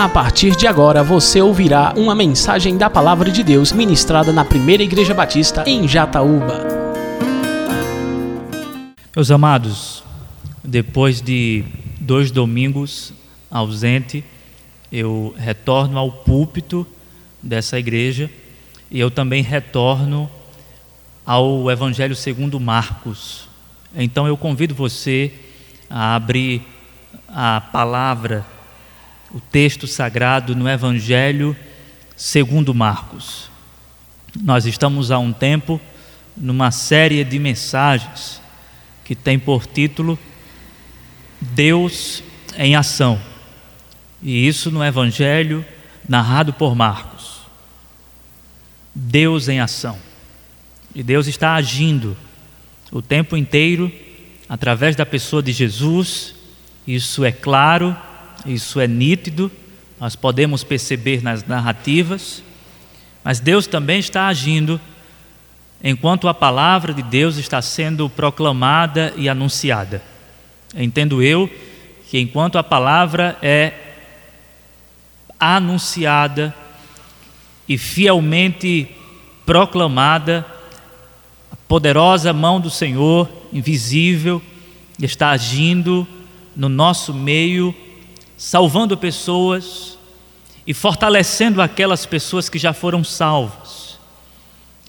A partir de agora você ouvirá uma mensagem da Palavra de Deus ministrada na Primeira Igreja Batista em Jataúba. Meus amados, depois de dois domingos ausente, eu retorno ao púlpito dessa igreja e eu também retorno ao Evangelho segundo Marcos. Então eu convido você a abrir a palavra, o texto sagrado no Evangelho segundo Marcos. Nós estamos há um tempo numa série de mensagens que tem por título Deus em ação. E isso no Evangelho narrado por Marcos. Deus em ação. E Deus está agindo o tempo inteiro através da pessoa de Jesus. Isso é claro, isso é nítido, nós podemos perceber nas narrativas. Mas Deus também está agindo enquanto a palavra de Deus está sendo proclamada e anunciada. Entendo eu que enquanto a palavra é anunciada e fielmente proclamada, poderosa mão do Senhor, invisível, está agindo no nosso meio, salvando pessoas e fortalecendo aquelas pessoas que já foram salvas,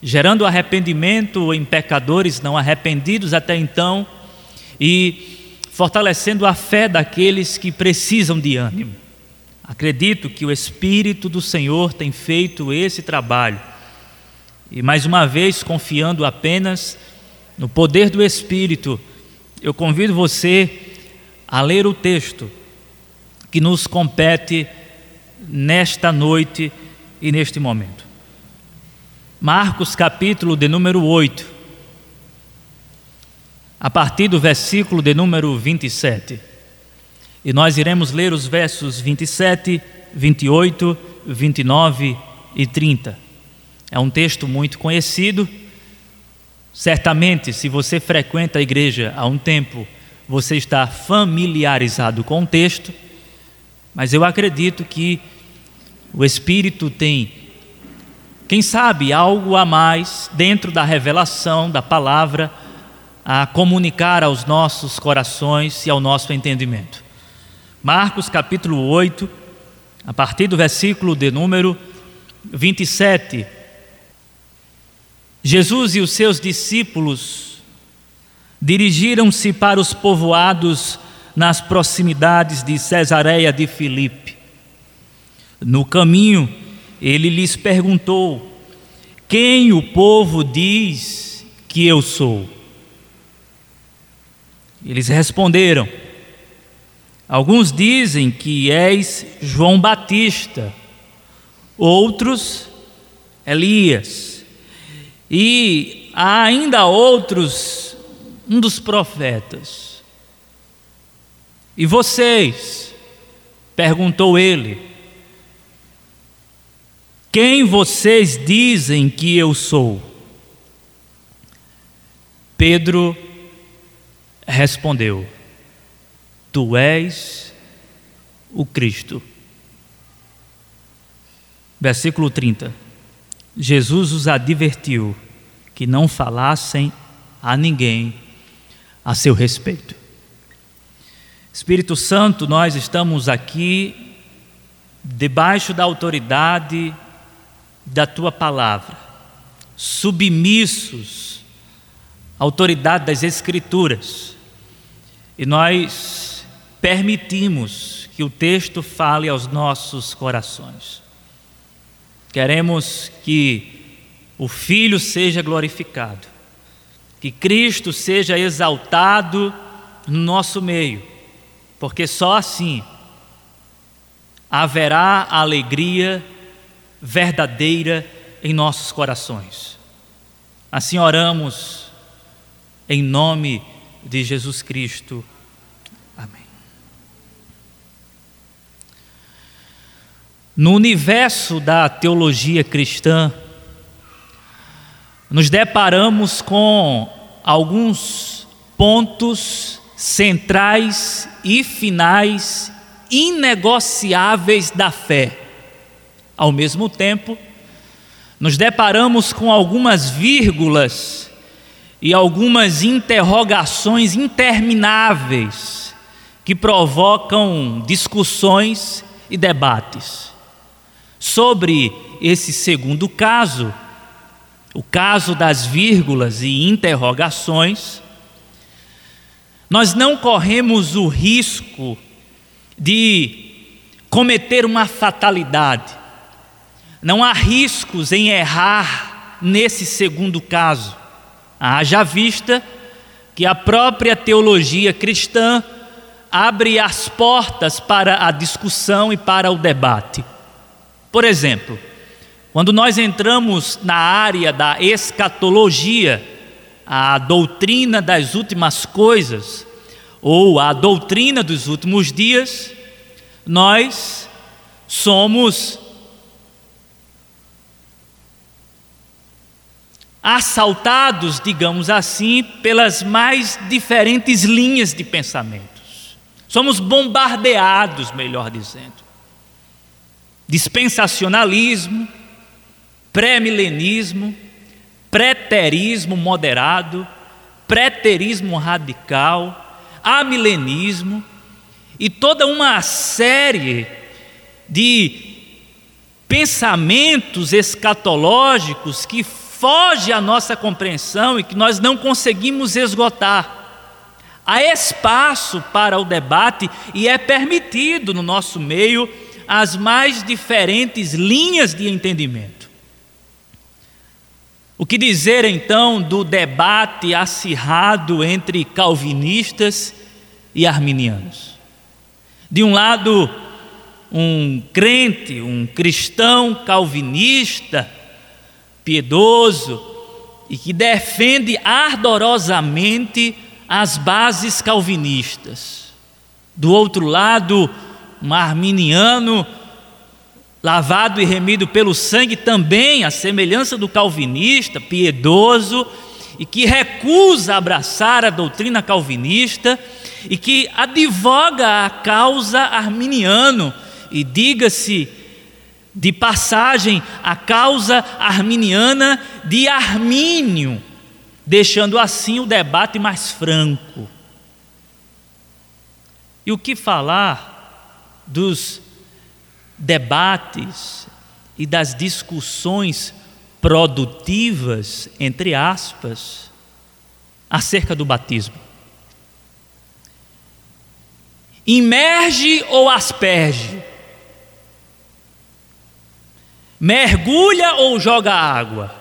gerando arrependimento em pecadores não arrependidos até então e fortalecendo a fé daqueles que precisam de ânimo. Acredito que o Espírito do Senhor tem feito esse trabalho e mais uma vez, confiando apenas no poder do Espírito, eu convido você a ler o texto que nos compete nesta noite e neste momento. Marcos, capítulo de número 8, a partir do versículo de número 27. E nós iremos ler os versos 27, 28, 29 e 30. É um texto muito conhecido. Certamente, se você frequenta a igreja há um tempo, você está familiarizado com o texto, mas eu acredito que o Espírito tem, quem sabe, algo a mais dentro da revelação da palavra a comunicar aos nossos corações e ao nosso entendimento. Marcos capítulo 8, a partir do versículo de número 27 Jesus e os seus discípulos dirigiram-se para os povoados nas proximidades de Cesareia de Filipe. No caminho, ele lhes perguntou: Quem o povo diz que eu sou? Eles responderam: Alguns dizem que és João Batista, outros Elias e há ainda outros, um dos profetas. E vocês? perguntou ele. Quem vocês dizem que eu sou? Pedro respondeu: Tu és o Cristo. Versículo 30. Jesus os advertiu que não falassem a ninguém a seu respeito. Espírito Santo, nós estamos aqui debaixo da autoridade da tua palavra, submissos à autoridade das Escrituras, e nós permitimos que o texto fale aos nossos corações. Queremos que o Filho seja glorificado, que Cristo seja exaltado no nosso meio, porque só assim haverá alegria verdadeira em nossos corações. Assim oramos em nome de Jesus Cristo. No universo da teologia cristã, nos deparamos com alguns pontos centrais e finais inegociáveis da fé. Ao mesmo tempo, nos deparamos com algumas vírgulas e algumas interrogações intermináveis que provocam discussões e debates. Sobre esse segundo caso, o caso das vírgulas e interrogações, nós não corremos o risco de cometer uma fatalidade. Não há riscos em errar nesse segundo caso. Haja vista que a própria teologia cristã abre as portas para a discussão e para o debate. Por exemplo, quando nós entramos na área da escatologia, a doutrina das últimas coisas, ou a doutrina dos últimos dias, nós somos assaltados, digamos assim, pelas mais diferentes linhas de pensamentos. Somos bombardeados, melhor dizendo. Dispensacionalismo, pré-milenismo, preterismo moderado, preterismo radical, amilenismo e toda uma série de pensamentos escatológicos que foge à nossa compreensão e que nós não conseguimos esgotar. Há espaço para o debate e é permitido no nosso meio as mais diferentes linhas de entendimento. O que dizer então do debate acirrado entre calvinistas e arminianos? De um lado, um crente, um cristão calvinista, piedoso e que defende ardorosamente as bases calvinistas. Do outro lado, um arminiano lavado e remido pelo sangue também, a semelhança do calvinista, piedoso e que recusa abraçar a doutrina calvinista e que advoga a causa arminiano e diga-se de passagem a causa arminiana de Armínio, deixando assim o debate mais franco. E o que falar dos debates e das discussões produtivas, entre aspas, acerca do batismo? Imerge ou asperge? mergulha ou joga água?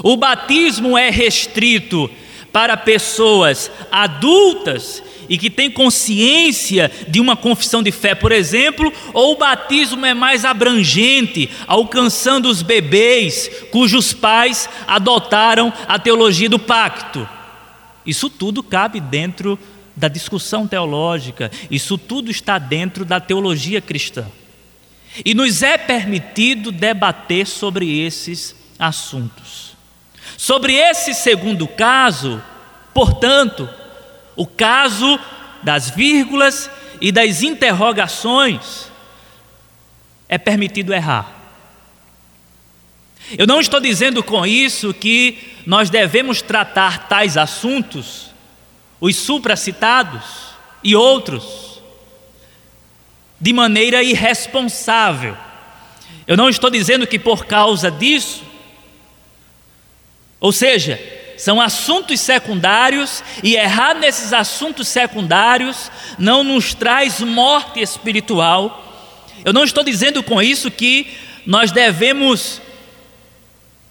O batismo é restrito para pessoas adultas e que têm consciência de uma confissão de fé, por exemplo, ou o batismo é mais abrangente, alcançando os bebês cujos pais adotaram a teologia do pacto. Isso tudo cabe dentro da discussão teológica, isso tudo está dentro da teologia cristã. E nos é permitido debater sobre esses assuntos. Sobre esse segundo caso, portanto, o caso das vírgulas e das interrogações, é permitido errar. Eu não estou dizendo com isso que nós devemos tratar tais assuntos, os supracitados e outros, de maneira irresponsável. Eu não estou dizendo que por causa disso, ou seja, são assuntos secundários e errar nesses assuntos secundários não nos traz morte espiritual. Eu não estou dizendo com isso que nós devemos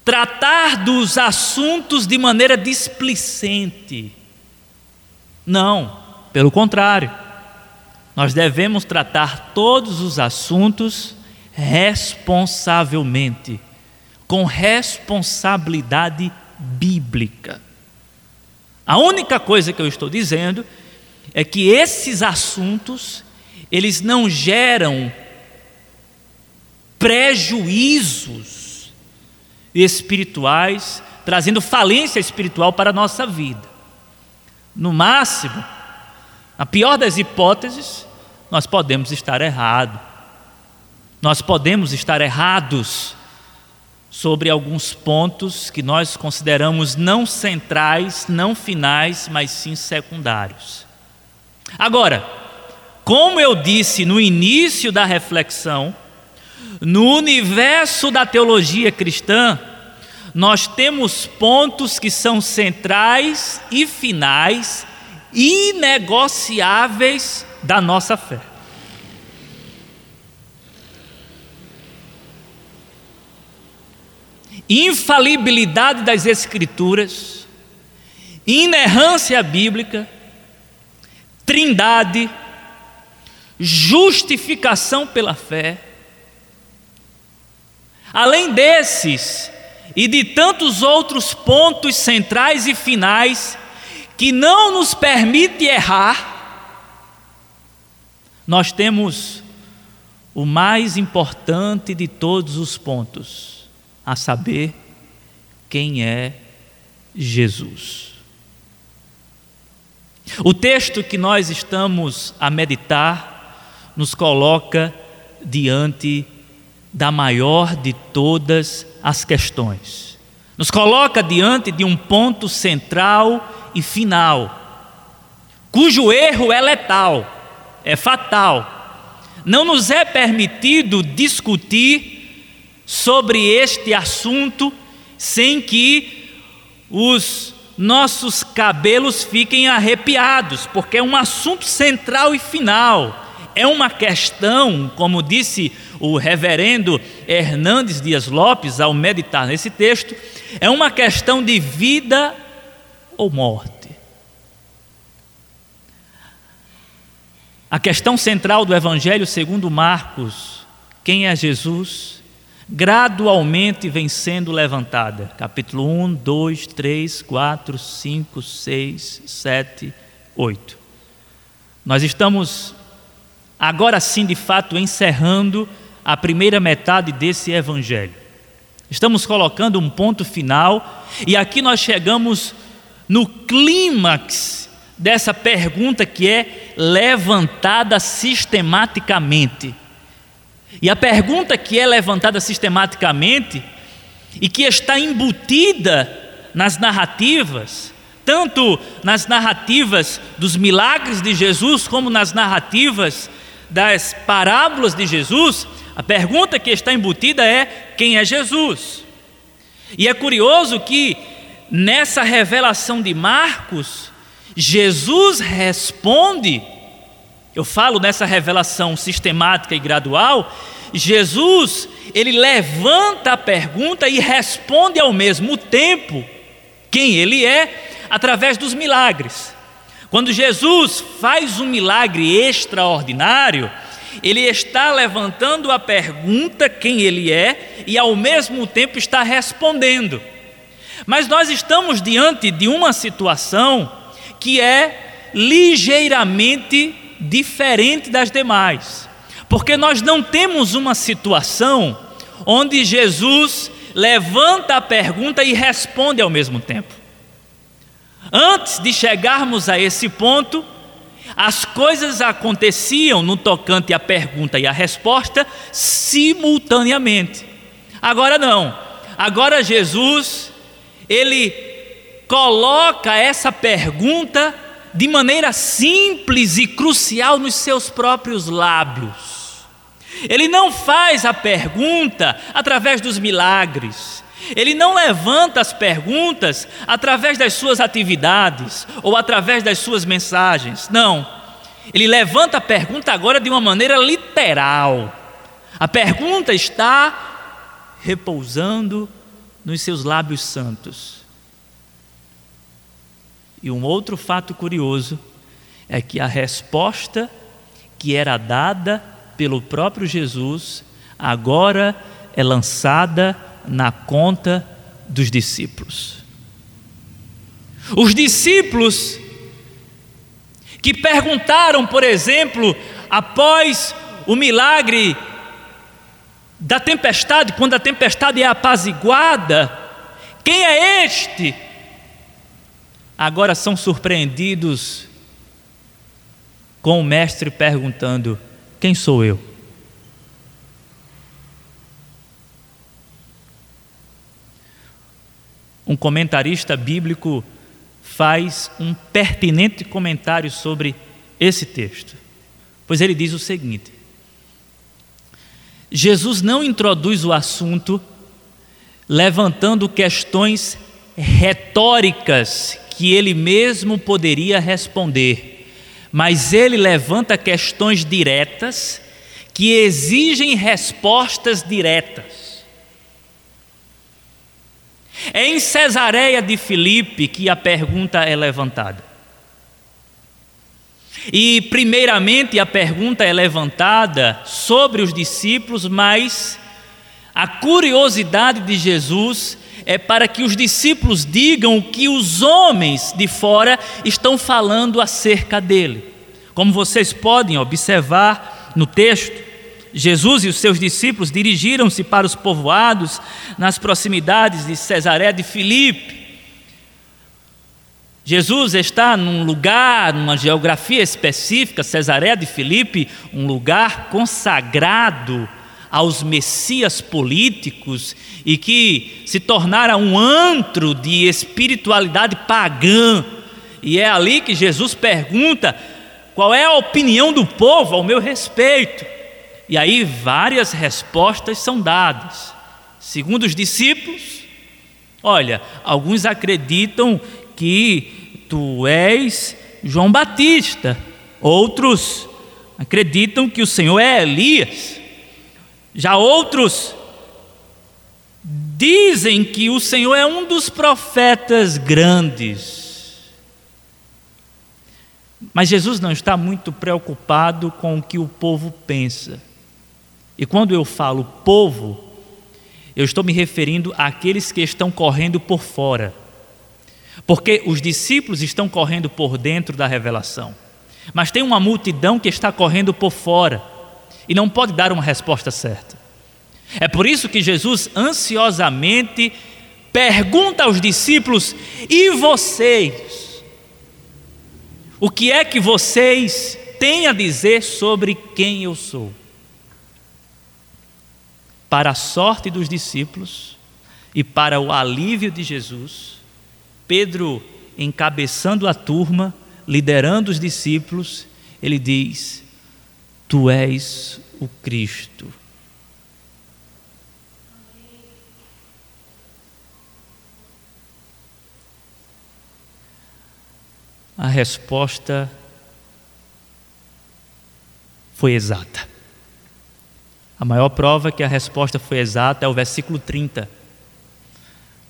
tratar dos assuntos de maneira displicente. Não, pelo contrário. Nós devemos tratar todos os assuntos responsavelmente, com responsabilidade bíblica. A única coisa que eu estou dizendo é que esses assuntos eles não geram prejuízos espirituais, trazendo falência espiritual para a nossa vida. No máximo, Na pior das hipóteses, nós podemos estar errados. Nós podemos estar errados sobre alguns pontos que nós consideramos não centrais, não finais, mas sim secundários. Agora, como eu disse no início da reflexão, no universo da teologia cristã, nós temos pontos que são centrais e finais, inegociáveis da nossa fé. Infalibilidade das Escrituras, inerrância bíblica, trindade, justificação pela fé. Além desses, e de tantos outros pontos centrais e finais que não nos permite errar, nós temos o mais importante de todos os pontos, a saber, quem é Jesus. O texto que nós estamos a meditar nos coloca diante da maior de todas as questões. Nos coloca diante de um ponto central e final, cujo erro é letal, é fatal. Não nos é permitido discutir sobre este assunto sem que os nossos cabelos fiquem arrepiados, porque é um assunto central e final. É uma questão, como disse o reverendo Hernandes Dias Lopes ao meditar nesse texto, é uma questão de vida ou morte. A questão central do Evangelho segundo Marcos, quem é Jesus, gradualmente vem sendo levantada. Capítulo 1, 2, 3, 4, 5, 6, 7, 8. Nós estamos agora sim, de fato, encerrando a primeira metade desse evangelho. Estamos colocando um ponto final e aqui nós chegamos no clímax dessa pergunta que é levantada sistematicamente. E a pergunta que é levantada sistematicamente e que está embutida nas narrativas, tanto nas narrativas dos milagres de Jesus, como nas narrativas das parábolas de Jesus, a pergunta que está embutida é: quem é Jesus? E é curioso que nessa revelação de Marcos, Jesus responde, eu falo nessa revelação sistemática e gradual, Jesus, ele levanta a pergunta e responde ao mesmo tempo quem ele é através dos milagres. Quando Jesus faz um milagre extraordinário, ele está levantando a pergunta quem ele é e ao mesmo tempo está respondendo. Mas nós estamos diante de uma situação que é ligeiramente diferente das demais, porque nós não temos uma situação onde Jesus levanta a pergunta e responde ao mesmo tempo. Antes de chegarmos a esse ponto, as coisas aconteciam no tocante à pergunta e à resposta simultaneamente. Agora não. Agora Jesus, ele coloca essa pergunta de maneira simples e crucial nos seus próprios lábios. Ele não faz a pergunta através dos milagres. Ele não levanta as perguntas através das suas atividades ou através das suas mensagens. Não. Ele levanta a pergunta agora de uma maneira literal. A pergunta está repousando nos seus lábios santos. E um outro fato curioso é que a resposta que era dada pelo próprio Jesus agora é lançada na conta dos discípulos. Os discípulos que perguntaram, por exemplo, após o milagre da tempestade, quando a tempestade é apaziguada, quem é este? Agora são surpreendidos com o mestre perguntando: Quem sou eu? Um comentarista bíblico faz um pertinente comentário sobre esse texto, pois ele diz o seguinte: Jesus não introduz o assunto levantando questões retóricas que ele mesmo poderia responder, mas ele levanta questões diretas que exigem respostas diretas. É em Cesareia de Filipe que a pergunta é levantada. E, primeiramente, a pergunta é levantada sobre os discípulos, mas a curiosidade de Jesus é para que os discípulos digam o que os homens de fora estão falando acerca dele. Como vocês podem observar no texto, Jesus e os seus discípulos dirigiram-se para os povoados nas proximidades de Cesaré de Filipe Jesus está num lugar, numa geografia específica, Cesareia de Filipe, um lugar consagrado aos messias políticos e que se tornara um antro de espiritualidade pagã. E é ali que Jesus pergunta: qual é a opinião do povo ao meu respeito? E aí várias respostas são dadas. Segundo os discípulos, olha, alguns acreditam que Tu és João Batista. Outros acreditam que o Senhor é Elias. Já outros dizem que o Senhor é um dos profetas grandes. Mas Jesus não está muito preocupado com o que o povo pensa. E quando eu falo povo, eu estou me referindo àqueles que estão correndo por fora porque os discípulos estão correndo por dentro da revelação, mas tem uma multidão que está correndo por fora e não pode dar uma resposta certa. É por isso que Jesus ansiosamente pergunta aos discípulos: e vocês? O que é que vocês têm a dizer sobre quem eu sou? Para a sorte dos discípulos e para o alívio de Jesus, Pedro, encabeçando a turma, liderando os discípulos, ele diz: Tu és o Cristo. A resposta foi exata. A maior prova que a resposta foi exata é o versículo 30,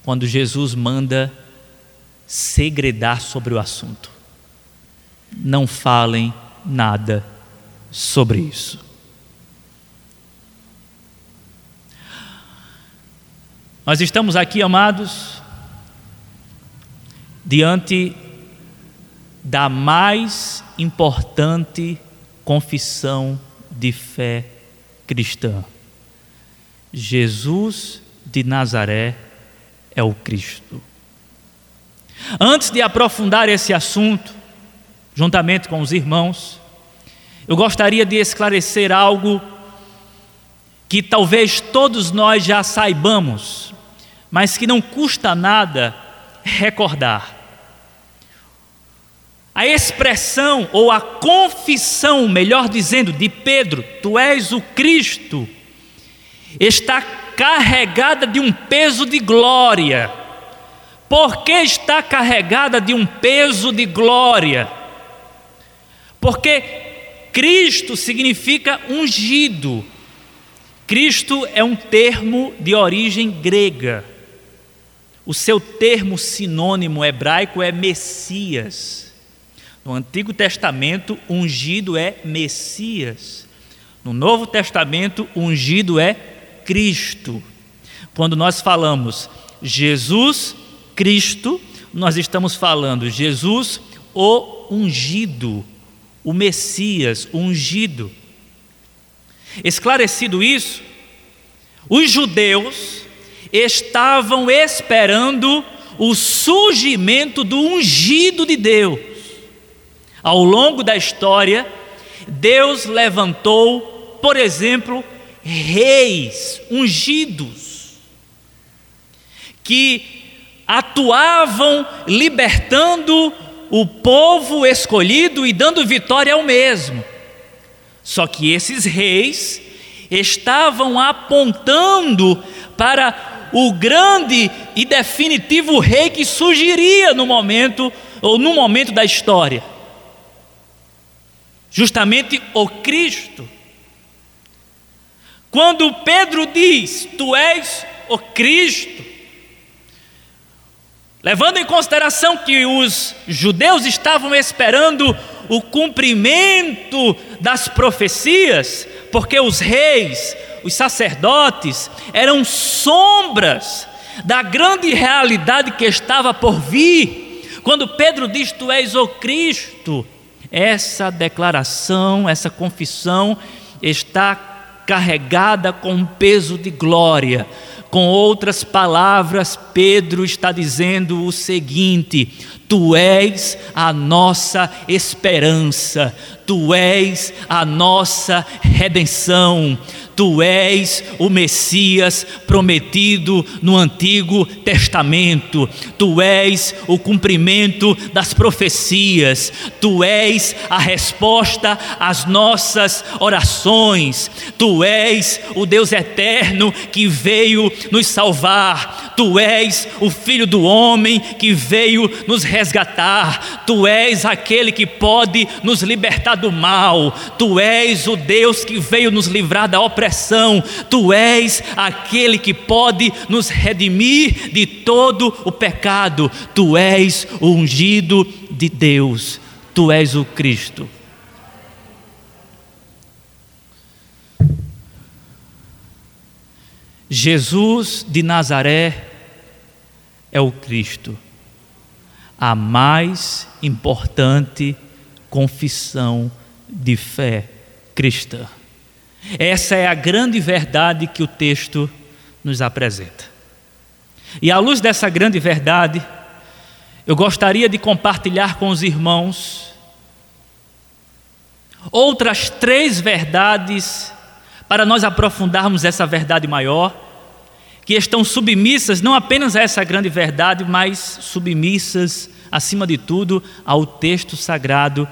quando Jesus manda segredar sobre o assunto. Não falem nada sobre isso. Nós estamos aqui, amados, diante da mais importante confissão de fé cristã. Jesus de Nazaré é o Cristo. Antes de aprofundar esse assunto, juntamente com os irmãos, eu gostaria de esclarecer algo que talvez todos nós já saibamos, mas que não custa nada recordar. A expressão ou a confissão, melhor dizendo, de Pedro, tu és o Cristo, está carregada de um peso de glória porque está carregada de um peso de glória. Porque Cristo significa ungido. Cristo é um termo de origem grega. O seu termo sinônimo hebraico é Messias. No Antigo Testamento, ungido é Messias. No Novo Testamento, ungido é Cristo. Quando nós falamos Jesus Cristo, nós estamos falando Jesus, o ungido, o Messias, ungido. Esclarecido isso, os judeus estavam esperando o surgimento do ungido de Deus. Ao longo da história, Deus levantou, por exemplo, reis ungidos que atuavam libertando o povo escolhido e dando vitória ao mesmo. Só que esses reis estavam apontando para o grande e definitivo rei que surgiria no momento ou no momento da história. Justamente o Cristo. Quando Pedro diz: Tu és o Cristo, levando em consideração que os judeus estavam esperando o cumprimento das profecias, porque os reis, os sacerdotes eram sombras da grande realidade que estava por vir. Quando Pedro diz: Tu és o Cristo, essa declaração, essa confissão está carregada com um peso de glória. Com outras palavras, Pedro está dizendo o seguinte: Tu és a nossa esperança, Tu és a nossa redenção, Tu és o Messias prometido no Antigo Testamento, Tu és o cumprimento das profecias, Tu és a resposta às nossas orações, Tu és o Deus eterno que veio nos salvar, Tu és o Filho do Homem que veio nos resgatar, Tu és aquele que pode nos libertar do mal, Tu és o Deus que veio nos livrar da opressão, Tu és aquele que pode nos redimir de todo o pecado, Tu és o ungido de Deus, Tu és o Cristo. Jesus de Nazaré é o Cristo, a mais importante confissão de fé cristã. Essa é a grande verdade que o texto nos apresenta. E à luz dessa grande verdade, eu gostaria de compartilhar com os irmãos outras três verdades para nós aprofundarmos essa verdade maior, que estão submissas não apenas a essa grande verdade, mas submissas, acima de tudo, ao texto sagrado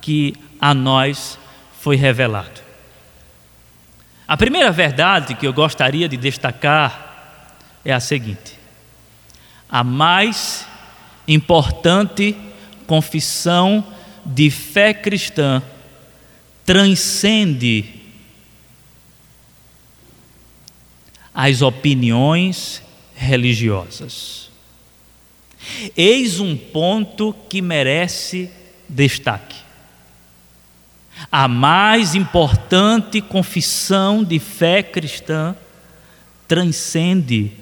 que a nós foi revelado. A primeira verdade que eu gostaria de destacar é a seguinte: a mais importante confissão de fé cristã transcende as opiniões religiosas. Eis um ponto que merece destaque a mais importante confissão de fé cristã transcende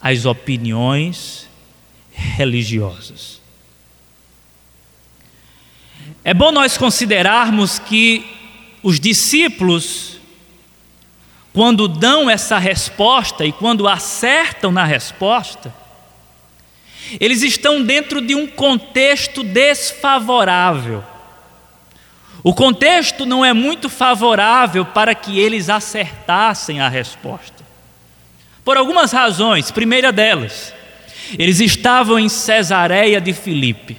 as opiniões religiosas. É bom nós considerarmos que os discípulos, quando dão essa resposta e quando acertam na resposta, eles estão dentro de um contexto desfavorável. O contexto não é muito favorável para que eles acertassem a resposta. Por algumas razões, primeira delas, eles estavam em Cesareia de Filipe.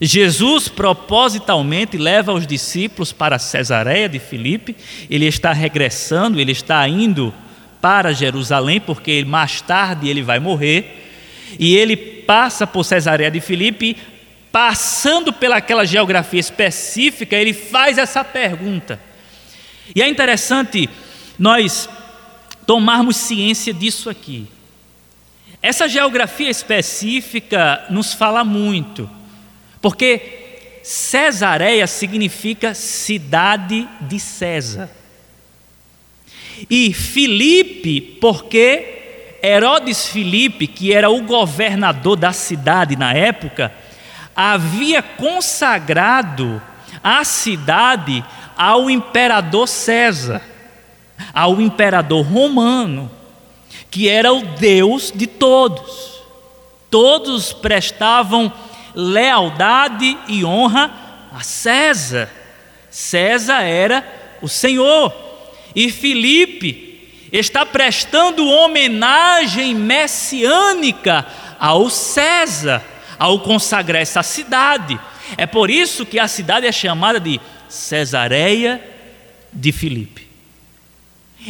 Jesus propositalmente leva os discípulos para Cesareia de Filipe, ele está regressando, ele está indo para Jerusalém, porque mais tarde ele vai morrer, e ele passa por Cesareia de Filipe passando pelaquela geografia específica, ele faz essa pergunta. E é interessante nós tomarmos ciência disso aqui. Essa geografia específica nos fala muito, porque Cesareia significa cidade de César. E Filipe, porque Herodes Filipe, que era o governador da cidade na época, havia consagrado a cidade ao imperador César, ao imperador romano, que era o Deus de todos. Todos prestavam lealdade e honra a César. César era o Senhor. E Filipe está prestando homenagem messiânica ao César, ao consagrar essa cidade. É por isso que a cidade é chamada de Cesareia de Filipe.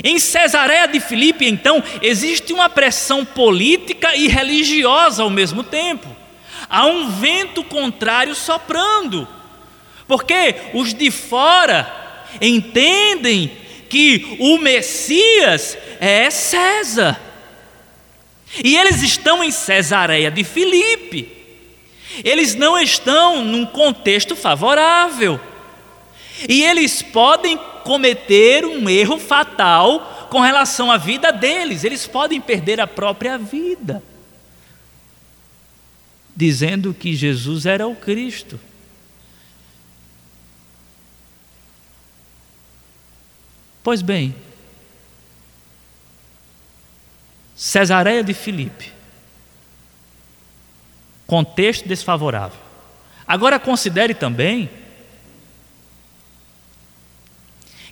Em Cesareia de Filipe, então, existe uma pressão política e religiosa ao mesmo tempo. Há um vento contrário soprando, porque os de fora entendem que o Messias é César. E eles estão em Cesareia de Filipe. Eles não estão num contexto favorável. E eles podem cometer um erro fatal com relação à vida deles, eles podem perder a própria vida, dizendo que Jesus era o Cristo. Pois bem, Cesareia de Filipe, contexto desfavorável. Agora considere também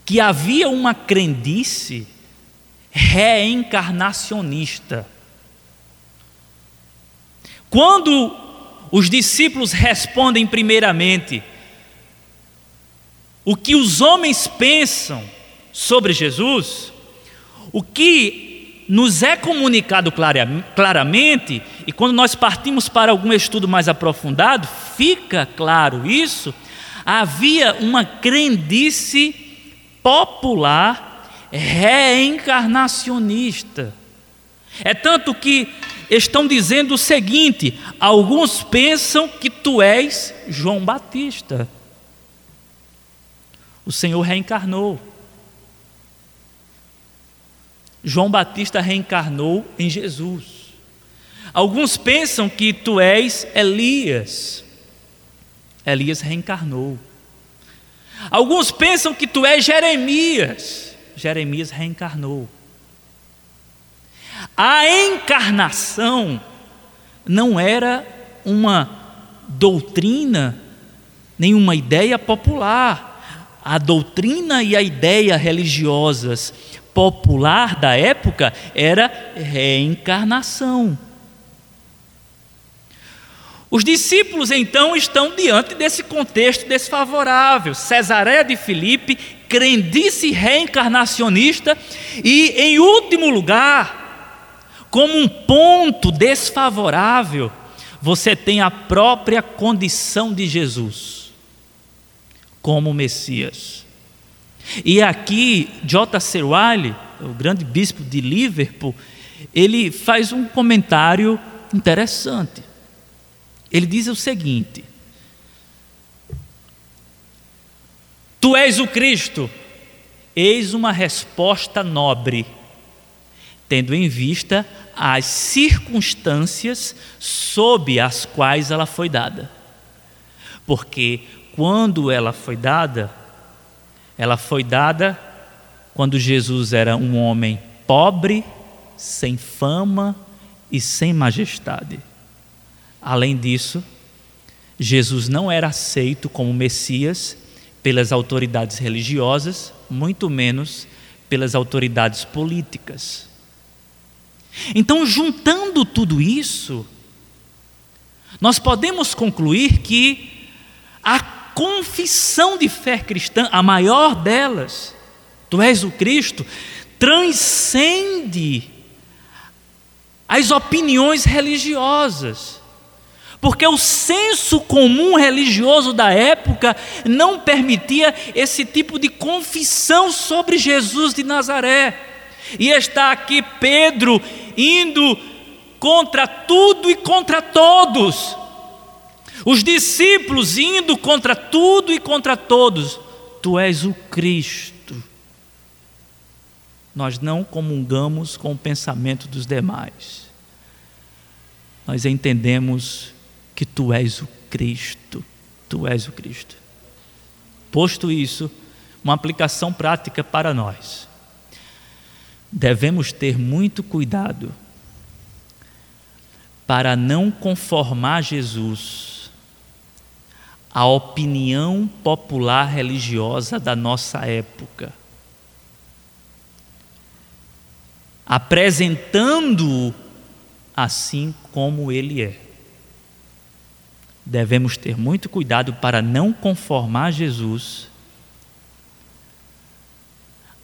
que havia uma crendice reencarnacionista. Quando os discípulos respondem primeiramente o que os homens pensam sobre Jesus, o que nos é comunicado claramente, e quando nós partimos para algum estudo mais aprofundado, fica claro isso, havia uma crendice popular reencarnacionista. É tanto que estão dizendo o seguinte: alguns pensam que tu és João Batista. O Senhor reencarnou. João Batista reencarnou em Jesus. Alguns pensam que tu és Elias. Elias reencarnou. Alguns pensam que tu és Jeremias. Jeremias reencarnou. A encarnação não era uma doutrina, nenhuma ideia popular. A doutrina e a ideia religiosas popular da época era reencarnação. Os discípulos então estão diante desse contexto desfavorável. Cesareia de Filipe, crendice reencarnacionista e, em último lugar, como um ponto desfavorável, você tem a própria condição de Jesus como Messias. E aqui, J.C. Wiley, o grande bispo de Liverpool, ele faz um comentário interessante. Ele diz o seguinte: Tu és o Cristo, eis uma resposta nobre, tendo em vista as circunstâncias sob as quais ela foi dada. Porque quando ela foi dada, ela foi dada quando Jesus era um homem pobre, sem fama e sem majestade. Além disso, Jesus não era aceito como Messias pelas autoridades religiosas, muito menos pelas autoridades políticas. Então, juntando tudo isso, nós podemos concluir que a confissão de fé cristã, a maior delas, tu és o Cristo, transcende as opiniões religiosas. Porque o senso comum religioso da época não permitia esse tipo de confissão sobre Jesus de Nazaré. E está aqui Pedro indo contra tudo e contra todos. Os discípulos indo contra tudo e contra todos. Tu és o Cristo. Nós não comungamos com o pensamento dos demais. Nós entendemos que tu és o Cristo. Tu és o Cristo. Posto isso, uma aplicação prática para nós. Devemos ter muito cuidado para não conformar Jesus a opinião popular religiosa da nossa época, apresentando-o assim como ele é. Devemos ter muito cuidado para não conformar Jesus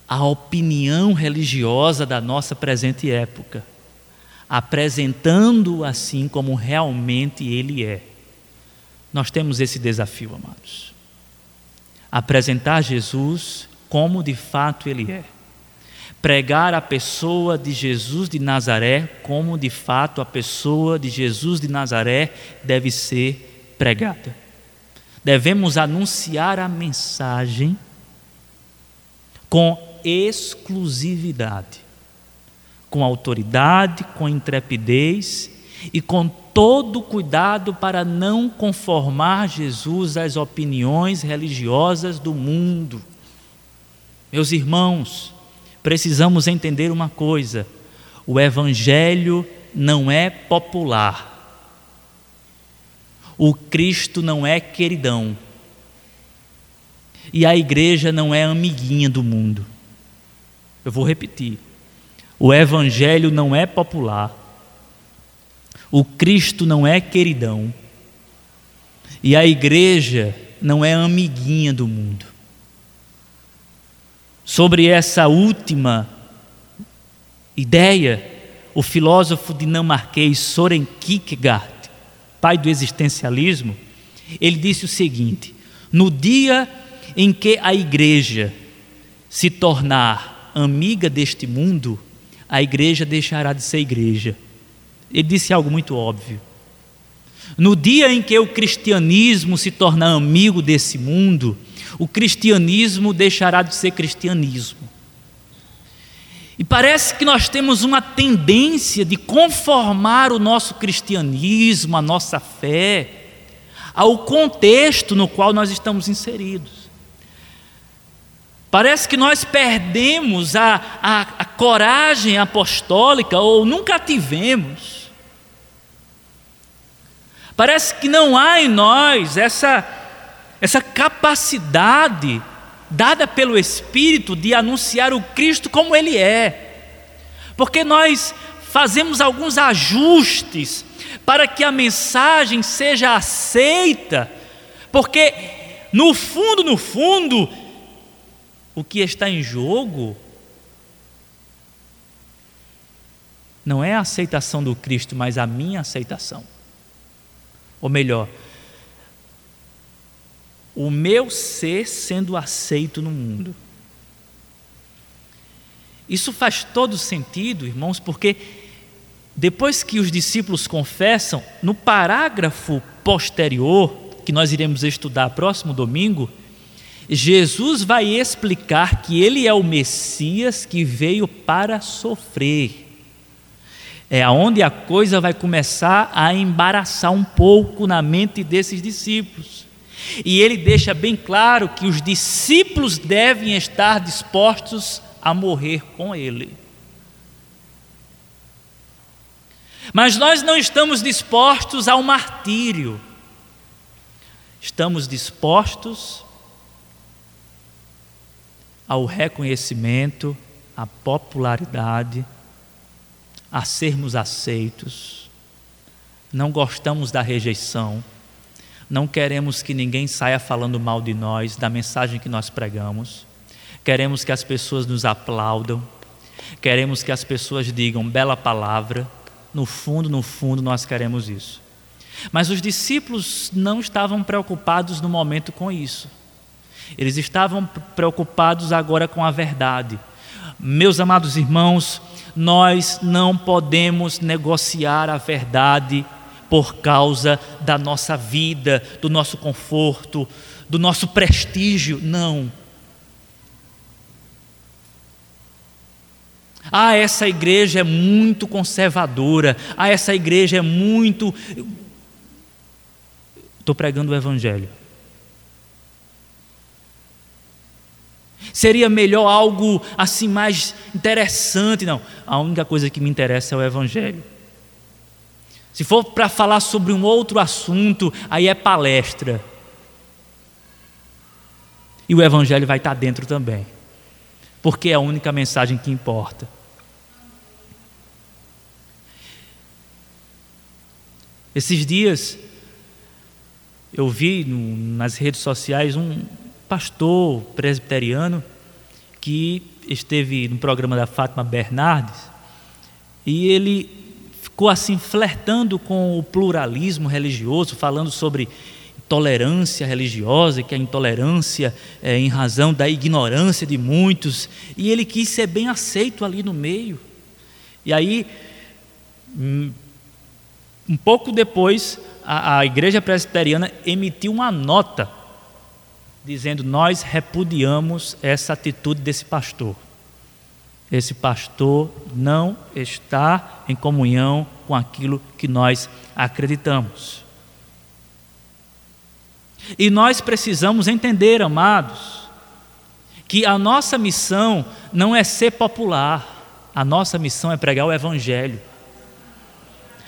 à opinião religiosa da nossa presente época, apresentando-o assim como realmente ele é. Nós temos esse desafio, amados. Apresentar Jesus como de fato ele é. Pregar a pessoa de Jesus de Nazaré como de fato a pessoa de Jesus de Nazaré deve ser pregada. Devemos anunciar a mensagem com exclusividade, com autoridade, com intrepidez e com todo cuidado para não conformar Jesus às opiniões religiosas do mundo. Meus irmãos, precisamos entender uma coisa: o Evangelho não é popular, o Cristo não é queridão, e a igreja não é amiguinha do mundo. Eu vou repetir: o Evangelho não é popular o Cristo não é queridão. E a igreja não é amiguinha do mundo. Sobre essa última ideia, o filósofo dinamarquês Soren Kierkegaard, pai do existencialismo, ele disse o seguinte: no dia em que a igreja se tornar amiga deste mundo, a igreja deixará de ser igreja ele disse algo muito óbvio. No dia em que o cristianismo se tornar amigo desse mundo, o cristianismo deixará de ser cristianismo. E parece que nós temos uma tendência de conformar o nosso cristianismo, a nossa fé, ao contexto no qual nós estamos inseridos. Parece que nós perdemos a, a, a coragem apostólica, ou nunca tivemos, Parece que não há em nós essa, essa capacidade dada pelo Espírito de anunciar o Cristo como Ele é, porque nós fazemos alguns ajustes para que a mensagem seja aceita, porque no fundo, no fundo, o que está em jogo não é a aceitação do Cristo, mas a minha aceitação. Ou melhor, o meu ser sendo aceito no mundo. Isso faz todo sentido, irmãos, porque depois que os discípulos confessam, no parágrafo posterior, que nós iremos estudar próximo domingo, Jesus vai explicar que ele é o Messias que veio para sofrer é aonde a coisa vai começar a embaraçar um pouco na mente desses discípulos. E ele deixa bem claro que os discípulos devem estar dispostos a morrer com ele. Mas nós não estamos dispostos ao martírio. Estamos dispostos ao reconhecimento, à popularidade a sermos aceitos, não gostamos da rejeição, não queremos que ninguém saia falando mal de nós, da mensagem que nós pregamos, queremos que as pessoas nos aplaudam, queremos que as pessoas digam bela palavra, no fundo, no fundo, nós queremos isso. Mas os discípulos não estavam preocupados no momento com isso. Eles estavam preocupados agora com a verdade. Meus amados irmãos, nós não podemos negociar a verdade por causa da nossa vida, do nosso conforto, do nosso prestígio. Não. Ah, essa igreja é muito conservadora. Ah, essa igreja é muito. Estou pregando o Evangelho. Seria melhor algo assim mais interessante? Não. A única coisa que me interessa é o Evangelho. Se for para falar sobre um outro assunto, aí é palestra. E o Evangelho vai estar dentro também, porque é a única mensagem que importa. Esses dias eu vi no, nas redes sociais um pastor presbiteriano que esteve no programa da Fátima Bernardes e ele ficou assim flertando com o pluralismo religioso, falando sobre tolerância religiosa, que a intolerância é em razão da ignorância de muitos, e ele quis ser bem aceito ali no meio. E aí hum, um pouco depois, a, a igreja presbiteriana emitiu uma nota dizendo: Nós repudiamos essa atitude desse pastor. Esse pastor não está em comunhão com aquilo que nós acreditamos. E nós precisamos entender, amados, que a nossa missão não é ser popular, a nossa missão é pregar o Evangelho.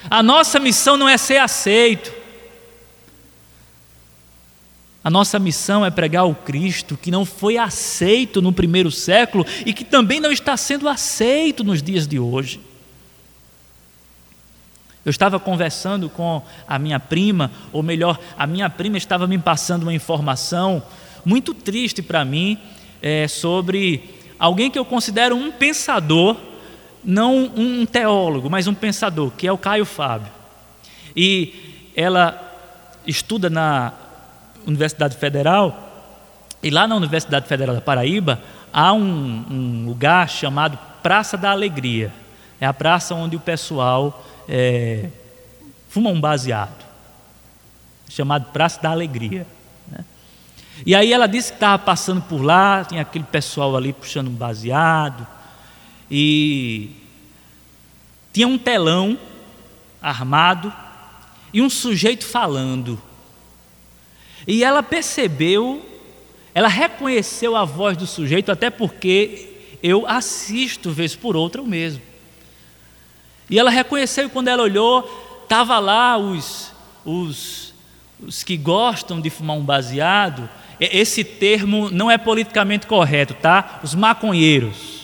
A nossa missão não é ser aceito. A nossa missão é pregar o Cristo que não foi aceito no primeiro século e que também não está sendo aceito nos dias de hoje. Eu estava conversando com a minha prima, ou melhor, a minha prima estava me passando uma informação muito triste para mim é, sobre alguém que eu considero um pensador não um teólogo, mas um pensador, que é o Caio Fábio. E ela estuda na Universidade Federal, e lá na Universidade Federal da Paraíba há um, um lugar chamado Praça da Alegria. É a praça onde o pessoal é, fuma um baseado, chamado Praça da Alegria. Né? E aí ela disse que estava passando por lá, tinha aquele pessoal ali puxando um baseado, e tinha um telão armado e um sujeito falando. E ela percebeu, ela reconheceu a voz do sujeito, até porque eu assisto vez por outra o mesmo. E ela reconheceu quando ela olhou, estava lá os, os, os que gostam de fumar um baseado. Esse termo não é politicamente correto, tá? Os maconheiros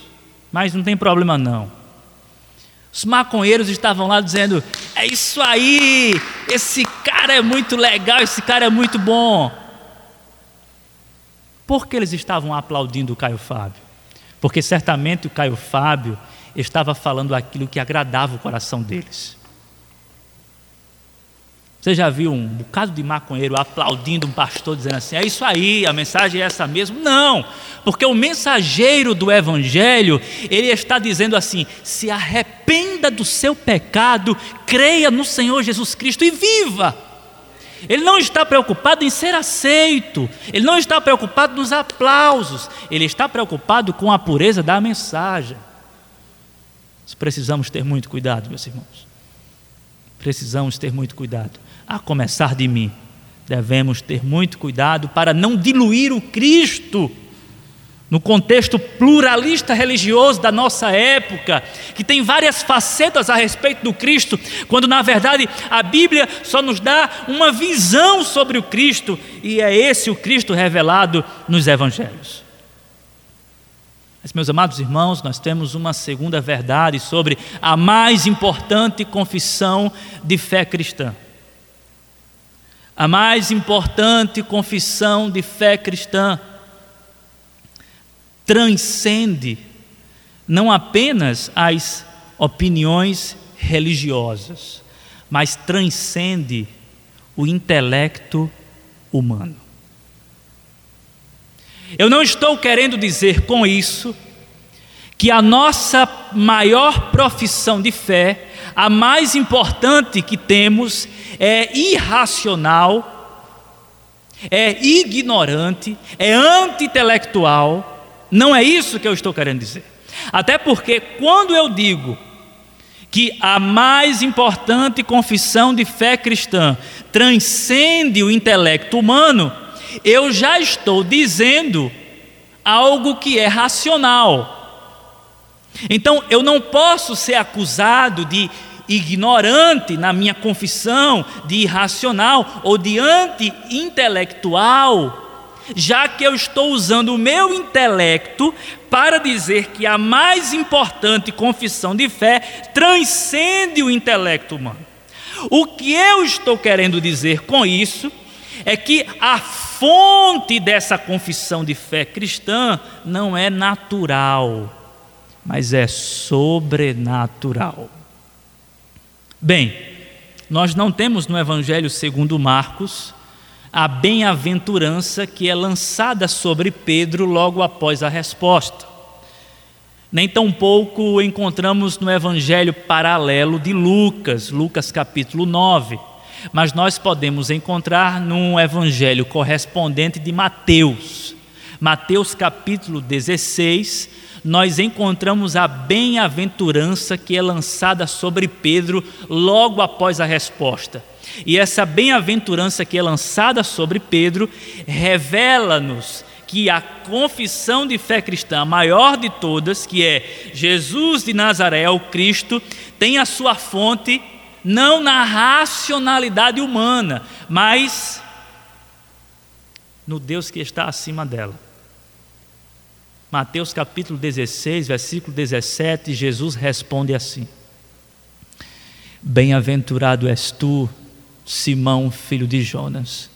mas não tem problema não. Os maconheiros estavam lá dizendo: É isso aí, esse cara é muito legal, esse cara é muito bom. Por que eles estavam aplaudindo o Caio Fábio? Porque certamente o Caio Fábio estava falando aquilo que agradava o coração deles. Você já viu um bocado de maconheiro aplaudindo um pastor dizendo assim: é isso aí, a mensagem é essa mesmo? Não, porque o mensageiro do Evangelho, ele está dizendo assim: se arrependa do seu pecado, creia no Senhor Jesus Cristo e viva. Ele não está preocupado em ser aceito, ele não está preocupado nos aplausos, ele está preocupado com a pureza da mensagem. Precisamos ter muito cuidado, meus irmãos. Precisamos ter muito cuidado a começar de mim. Devemos ter muito cuidado para não diluir o Cristo no contexto pluralista religioso da nossa época, que tem várias facetas a respeito do Cristo, quando na verdade a Bíblia só nos dá uma visão sobre o Cristo, e é esse o Cristo revelado nos Evangelhos. Mas, meus amados irmãos, nós temos uma segunda verdade sobre a mais importante confissão de fé cristã a mais importante confissão de fé cristã, transcende não apenas as opiniões religiosas, mas transcende o intelecto humano. Eu não estou querendo dizer com isso que a nossa maior profissão de fé, a mais importante que temos, é irracional, é ignorante, é anti-intelectual. Não é isso que eu estou querendo dizer. Até porque quando eu digo que a mais importante confissão de fé cristã transcende o intelecto humano, eu já estou dizendo algo que é racional. Então eu não posso ser acusado de ignorante na minha confissão, de irracional ou de anti-intelectual, já que eu estou usando o meu intelecto para dizer que a mais importante confissão de fé transcende o intelecto humano. O que eu estou querendo dizer com isso é que a fonte dessa confissão de fé cristã não é natural, mas é sobrenatural. Bem, nós não temos no Evangelho segundo Marcos a bem-aventurança que é lançada sobre Pedro logo após a resposta. Nem tampouco encontramos no evangelho paralelo de Lucas, Lucas capítulo 9. Mas nós podemos encontrar no evangelho correspondente de Mateus. Mateus capítulo 16, nós encontramos a bem-aventurança que é lançada sobre Pedro logo após a resposta. E essa bem-aventurança que é lançada sobre Pedro revela-nos que a confissão de fé cristã, a maior de todas, que é Jesus de Nazaré, o Cristo, tem a sua fonte não na racionalidade humana, mas no Deus que está acima dela. Mateus capítulo 16, versículo 17, Jesus responde assim: Bem-aventurado és tu, Simão, filho de Jonas,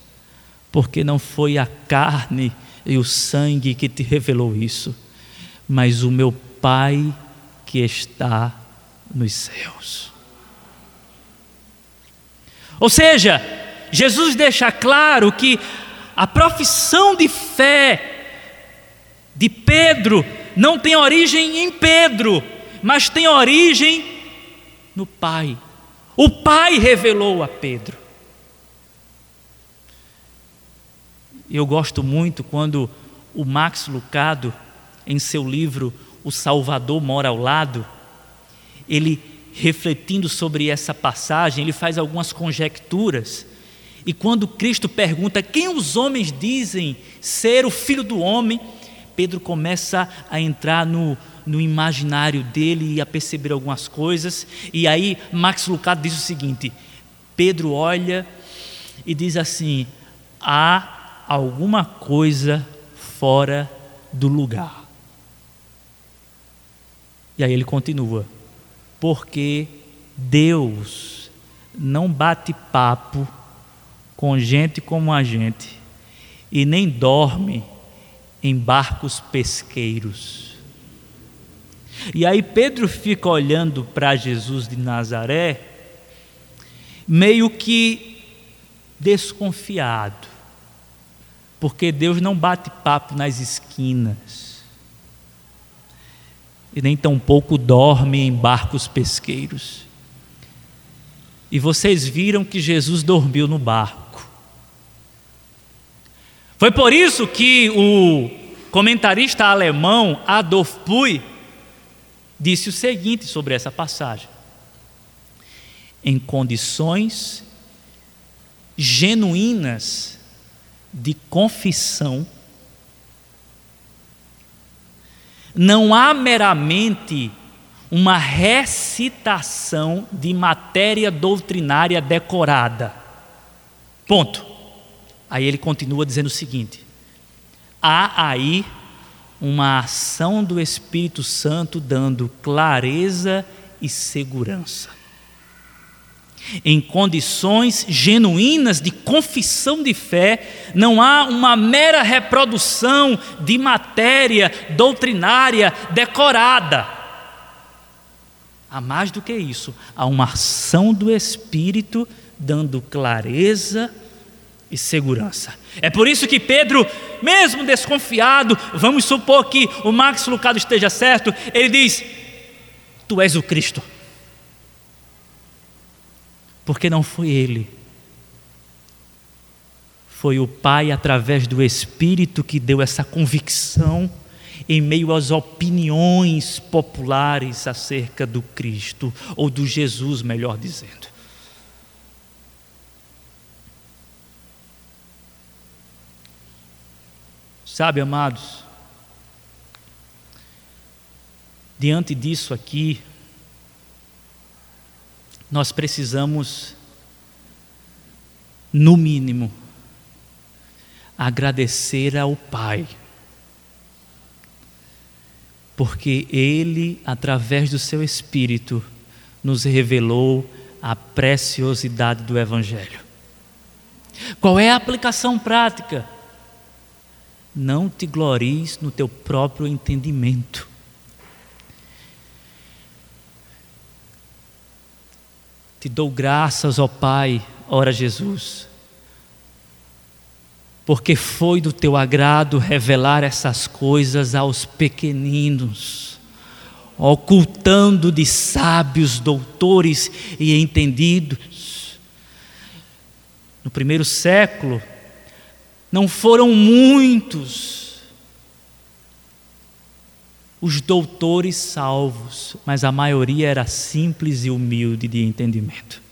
porque não foi a carne e o sangue que te revelou isso, mas o meu Pai que está nos céus. Ou seja, Jesus deixa claro que a profissão de fé de Pedro não tem origem em Pedro, mas tem origem no Pai. O Pai revelou a Pedro. Eu gosto muito quando o Max Lucado, em seu livro O Salvador Mora ao Lado, ele refletindo sobre essa passagem, ele faz algumas conjecturas. E quando Cristo pergunta quem os homens dizem ser o filho do homem, Pedro começa a entrar no, no imaginário dele e a perceber algumas coisas. E aí Max Lucado diz o seguinte: Pedro olha e diz assim: há alguma coisa fora do lugar. E aí ele continua: porque Deus não bate papo com gente como a gente e nem dorme em barcos pesqueiros. E aí Pedro fica olhando para Jesus de Nazaré, meio que desconfiado, porque Deus não bate papo nas esquinas, e nem tampouco dorme em barcos pesqueiros. E vocês viram que Jesus dormiu no barco. Foi por isso que o comentarista alemão Adolf Puy disse o seguinte sobre essa passagem: em condições genuínas de confissão, não há meramente uma recitação de matéria doutrinária decorada. Ponto. Aí ele continua dizendo o seguinte: há aí uma ação do Espírito Santo dando clareza e segurança. Em condições genuínas de confissão de fé, não há uma mera reprodução de matéria doutrinária decorada. Há mais do que isso, há uma ação do Espírito dando clareza e e segurança. É por isso que Pedro, mesmo desconfiado, vamos supor que o Max Lucado esteja certo, ele diz: Tu és o Cristo. Porque não foi ele, foi o Pai, através do Espírito, que deu essa convicção em meio às opiniões populares acerca do Cristo, ou do Jesus, melhor dizendo. Sabe, amados, diante disso aqui, nós precisamos, no mínimo, agradecer ao Pai, porque Ele, através do Seu Espírito, nos revelou a preciosidade do Evangelho. Qual é a aplicação prática? Não te glories no teu próprio entendimento. Te dou graças, ó Pai, ora Jesus, porque foi do teu agrado revelar essas coisas aos pequeninos, ocultando de sábios, doutores e entendidos. No primeiro século, não foram muitos os doutores salvos, mas a maioria era simples e humilde de entendimento.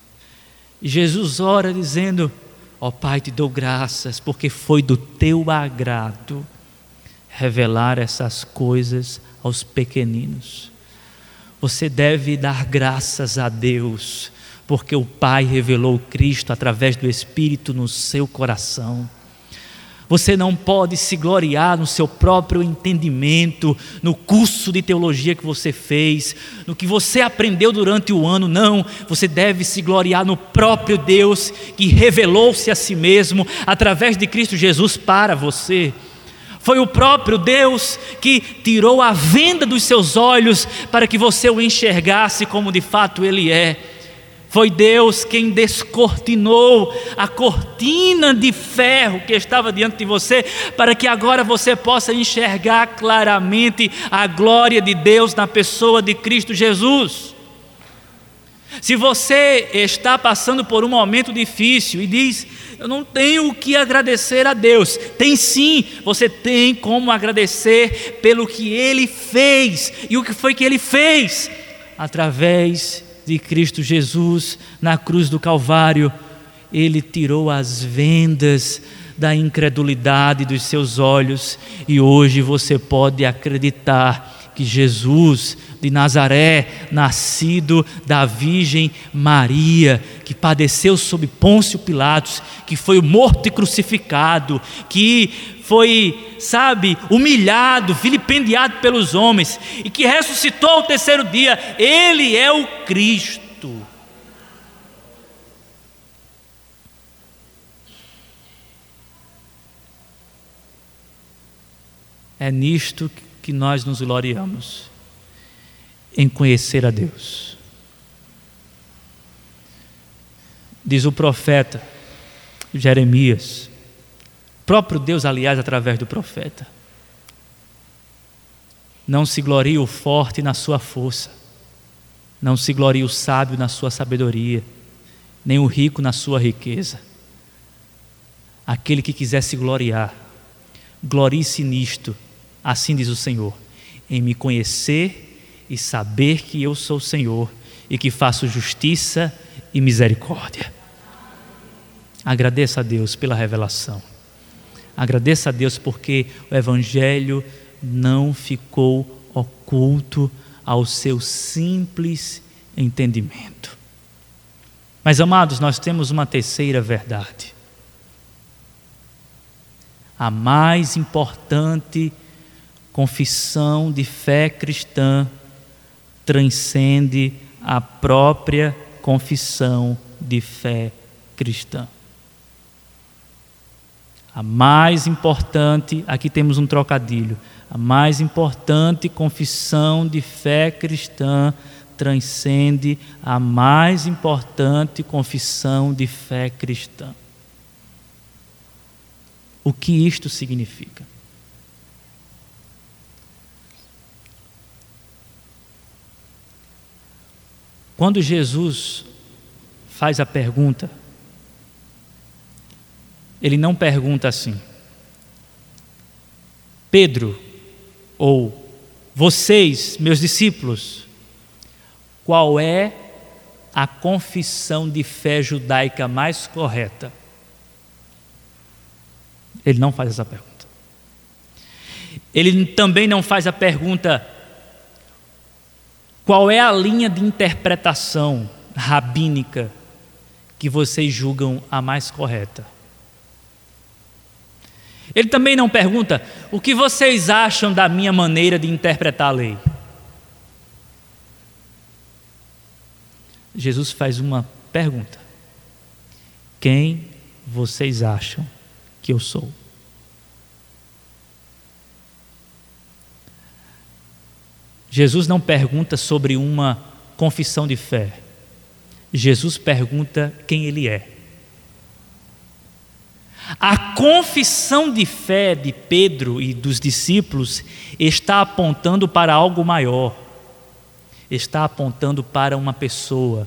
E Jesus ora dizendo: Ó oh, Pai, te dou graças, porque foi do teu agrado revelar essas coisas aos pequeninos. Você deve dar graças a Deus, porque o Pai revelou Cristo através do Espírito no seu coração. Você não pode se gloriar no seu próprio entendimento, no curso de teologia que você fez, no que você aprendeu durante o ano, não. Você deve se gloriar no próprio Deus que revelou-se a si mesmo através de Cristo Jesus para você. Foi o próprio Deus que tirou a venda dos seus olhos para que você o enxergasse como de fato ele é. Foi Deus quem descortinou a cortina de ferro que estava diante de você, para que agora você possa enxergar claramente a glória de Deus na pessoa de Cristo Jesus. Se você está passando por um momento difícil e diz, eu não tenho o que agradecer a Deus, tem sim, você tem como agradecer pelo que Ele fez, e o que foi que Ele fez? Através de Cristo Jesus na cruz do Calvário, ele tirou as vendas da incredulidade dos seus olhos e hoje você pode acreditar que Jesus de Nazaré, nascido da Virgem Maria, que padeceu sob Pôncio Pilatos, que foi morto e crucificado, que foi, sabe, humilhado, vilipendiado pelos homens e que ressuscitou ao terceiro dia, ele é o Cristo. É nisto que nós nos gloriamos, em conhecer a Deus. Diz o profeta Jeremias, próprio Deus, aliás, através do profeta. Não se glorie o forte na sua força, não se glorie o sábio na sua sabedoria, nem o rico na sua riqueza. Aquele que quiser se gloriar, glorie-se nisto, assim diz o Senhor, em me conhecer e saber que eu sou o Senhor e que faço justiça e misericórdia. Agradeça a Deus pela revelação. Agradeça a Deus porque o Evangelho não ficou oculto ao seu simples entendimento. Mas, amados, nós temos uma terceira verdade. A mais importante confissão de fé cristã transcende a própria confissão de fé cristã. A mais importante, aqui temos um trocadilho, a mais importante confissão de fé cristã transcende a mais importante confissão de fé cristã. O que isto significa? Quando Jesus faz a pergunta, ele não pergunta assim: Pedro, ou vocês, meus discípulos, qual é a confissão de fé judaica mais correta? Ele não faz essa pergunta. Ele também não faz a pergunta: qual é a linha de interpretação rabínica que vocês julgam a mais correta? Ele também não pergunta: o que vocês acham da minha maneira de interpretar a lei? Jesus faz uma pergunta: Quem vocês acham que eu sou? Jesus não pergunta sobre uma confissão de fé. Jesus pergunta quem ele é. A confissão de fé de Pedro e dos discípulos está apontando para algo maior, está apontando para uma pessoa,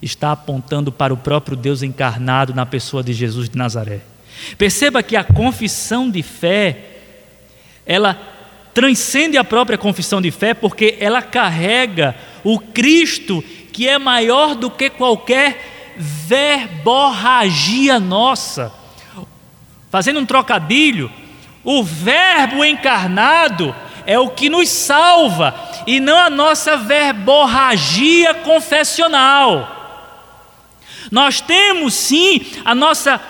está apontando para o próprio Deus encarnado na pessoa de Jesus de Nazaré. Perceba que a confissão de fé, ela transcende a própria confissão de fé, porque ela carrega o Cristo que é maior do que qualquer verborragia nossa. Fazendo um trocadilho, o Verbo encarnado é o que nos salva e não a nossa verborragia confessional. Nós temos sim a nossa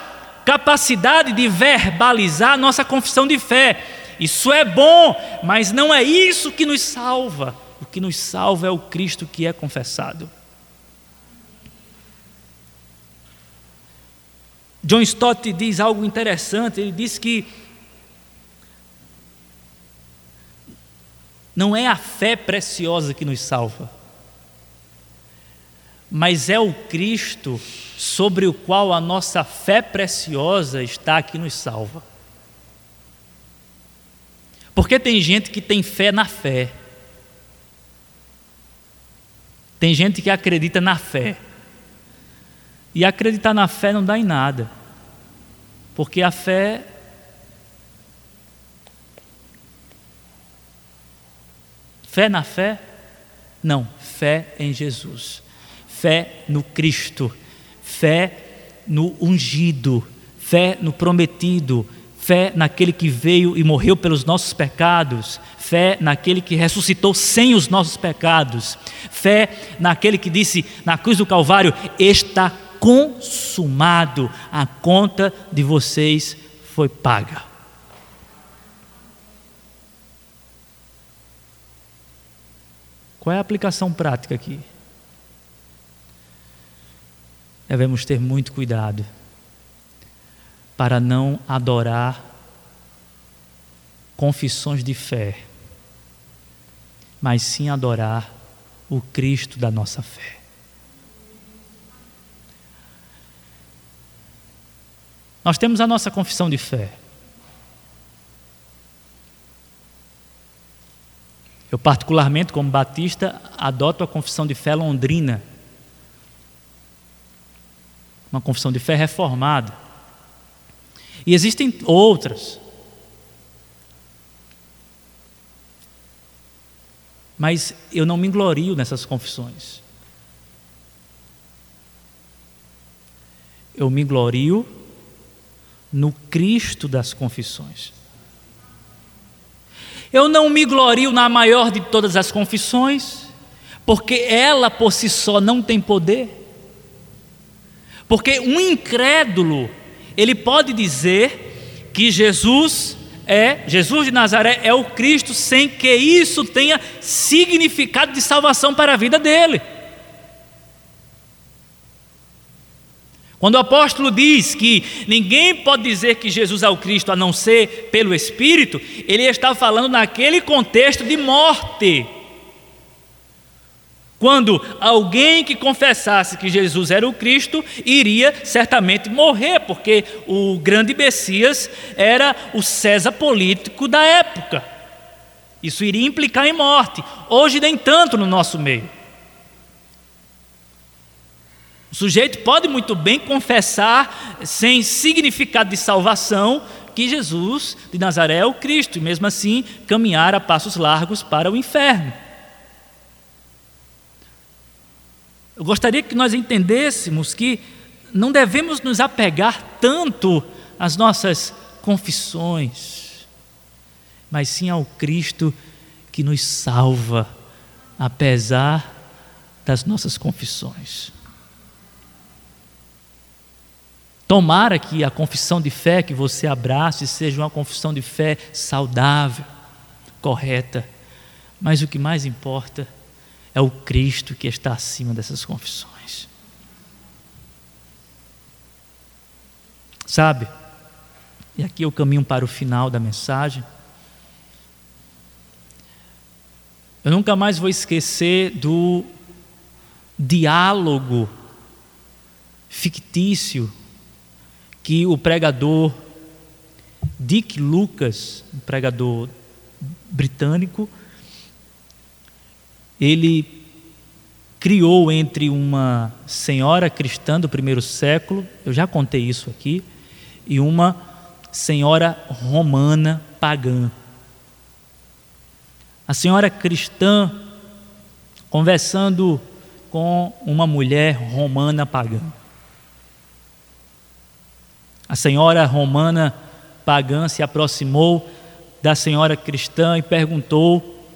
capacidade de verbalizar a nossa confissão de fé, isso é bom, mas não é isso que nos salva. O que nos salva é o Cristo que é confessado. John Stott diz algo interessante, ele diz que não é a fé preciosa que nos salva, mas é o Cristo sobre o qual a nossa fé preciosa está que nos salva. Porque tem gente que tem fé na fé. Tem gente que acredita na fé. E acreditar na fé não dá em nada. Porque a fé Fé na fé? Não, fé em Jesus. Fé no Cristo. Fé no ungido. Fé no prometido fé naquele que veio e morreu pelos nossos pecados, fé naquele que ressuscitou sem os nossos pecados, fé naquele que disse na cruz do Calvário: Está consumado, a conta de vocês foi paga. Qual é a aplicação prática aqui? Devemos ter muito cuidado para não adorar confissões de fé, mas sim adorar o Cristo da nossa fé. Nós temos a nossa confissão de fé. Eu, particularmente, como batista, adoto a confissão de fé londrina. Uma confissão de fé reformada. E existem outras. Mas eu não me glorio nessas confissões. Eu me glorio no Cristo das confissões. Eu não me glorio na maior de todas as confissões, porque ela por si só não tem poder. Porque um incrédulo ele pode dizer que Jesus é, Jesus de Nazaré é o Cristo, sem que isso tenha significado de salvação para a vida dele. Quando o apóstolo diz que ninguém pode dizer que Jesus é o Cristo a não ser pelo Espírito, ele está falando naquele contexto de morte. Quando alguém que confessasse que Jesus era o Cristo iria certamente morrer, porque o grande Messias era o César político da época. Isso iria implicar em morte. Hoje, nem tanto no nosso meio. O sujeito pode muito bem confessar, sem significado de salvação, que Jesus de Nazaré é o Cristo, e mesmo assim caminhar a passos largos para o inferno. Eu gostaria que nós entendêssemos que não devemos nos apegar tanto às nossas confissões, mas sim ao Cristo que nos salva, apesar das nossas confissões. Tomara que a confissão de fé que você abrace seja uma confissão de fé saudável, correta. Mas o que mais importa é o Cristo que está acima dessas confissões. Sabe? E aqui eu caminho para o final da mensagem. Eu nunca mais vou esquecer do diálogo fictício que o pregador Dick Lucas, um pregador britânico, ele criou entre uma senhora cristã do primeiro século, eu já contei isso aqui, e uma senhora romana pagã. A senhora cristã conversando com uma mulher romana pagã. A senhora romana pagã se aproximou da senhora cristã e perguntou: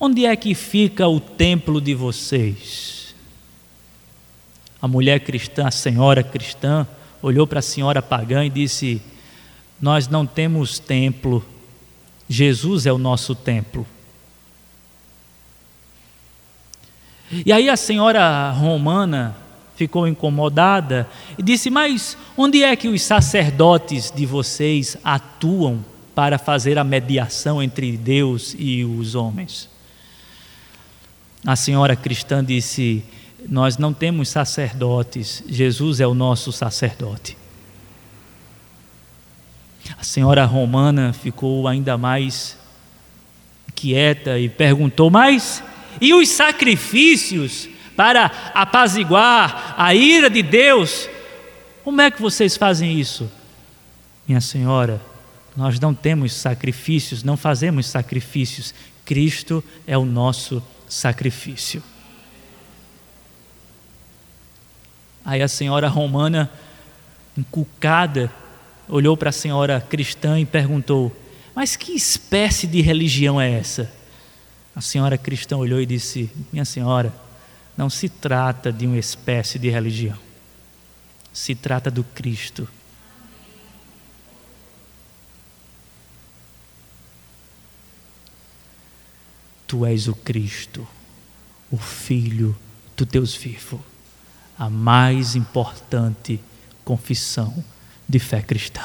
Onde é que fica o templo de vocês? A mulher cristã, a senhora cristã, olhou para a senhora pagã e disse: Nós não temos templo, Jesus é o nosso templo. E aí a senhora romana ficou incomodada e disse: Mas onde é que os sacerdotes de vocês atuam para fazer a mediação entre Deus e os homens? A senhora cristã disse: Nós não temos sacerdotes, Jesus é o nosso sacerdote. A senhora romana ficou ainda mais quieta e perguntou: Mas e os sacrifícios para apaziguar a ira de Deus. Como é que vocês fazem isso? Minha senhora, nós não temos sacrifícios, não fazemos sacrifícios. Cristo é o nosso sacrifício. Aí a senhora romana, inculcada, olhou para a senhora cristã e perguntou: Mas que espécie de religião é essa? A senhora cristã olhou e disse: Minha senhora, não se trata de uma espécie de religião, se trata do Cristo. Tu és o Cristo, o Filho do Deus vivo, a mais importante confissão de fé cristã.